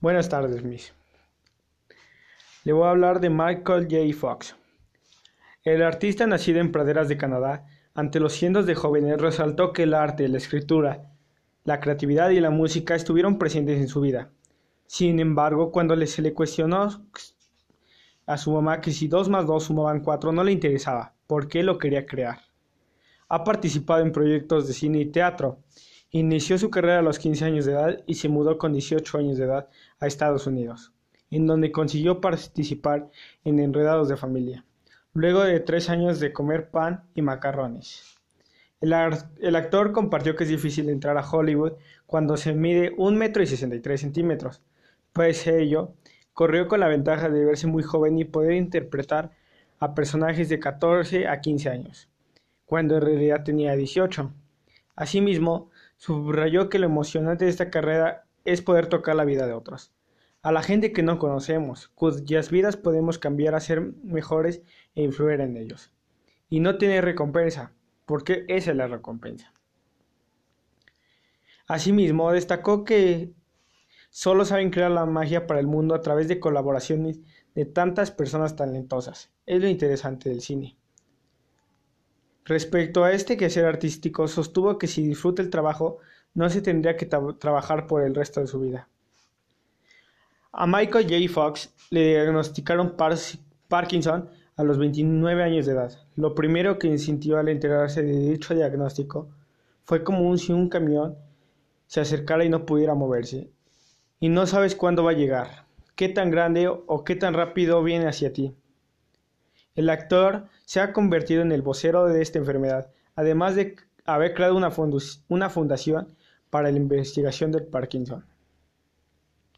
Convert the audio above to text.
Buenas tardes, Miss. Le voy a hablar de Michael J. Fox. El artista nacido en praderas de Canadá, ante los cientos de jóvenes, resaltó que el arte, la escritura, la creatividad y la música estuvieron presentes en su vida. Sin embargo, cuando se le cuestionó a su mamá que si dos más dos sumaban cuatro, no le interesaba, porque lo quería crear. Ha participado en proyectos de cine y teatro, Inició su carrera a los 15 años de edad y se mudó con 18 años de edad a Estados Unidos, en donde consiguió participar en Enredados de Familia, luego de tres años de comer pan y macarrones. El, actor compartió que es difícil entrar a Hollywood cuando se mide un metro y 63 centímetros. Pues ello, corrió con la ventaja de verse muy joven y poder interpretar a personajes de 14 a 15 años, cuando en realidad tenía 18. Asimismo, Subrayó que lo emocionante de esta carrera es poder tocar la vida de otros, a la gente que no conocemos, cuyas vidas podemos cambiar a ser mejores e influir en ellos. Y no tiene recompensa, porque esa es la recompensa. Asimismo, destacó que solo saben crear la magia para el mundo a través de colaboraciones de tantas personas talentosas. Es lo interesante del cine. Respecto a este quehacer artístico, sostuvo que si disfruta el trabajo, no se tendría que trabajar por el resto de su vida. A Michael J. Fox le diagnosticaron Parkinson a los 29 años de edad. Lo primero que sintió al enterarse de dicho diagnóstico fue como si un camión se acercara y no pudiera moverse. Y no sabes cuándo va a llegar, qué tan grande o qué tan rápido viene hacia ti. El actor se ha convertido en el vocero de esta enfermedad, además de haber creado una, fundación para la investigación del Parkinson.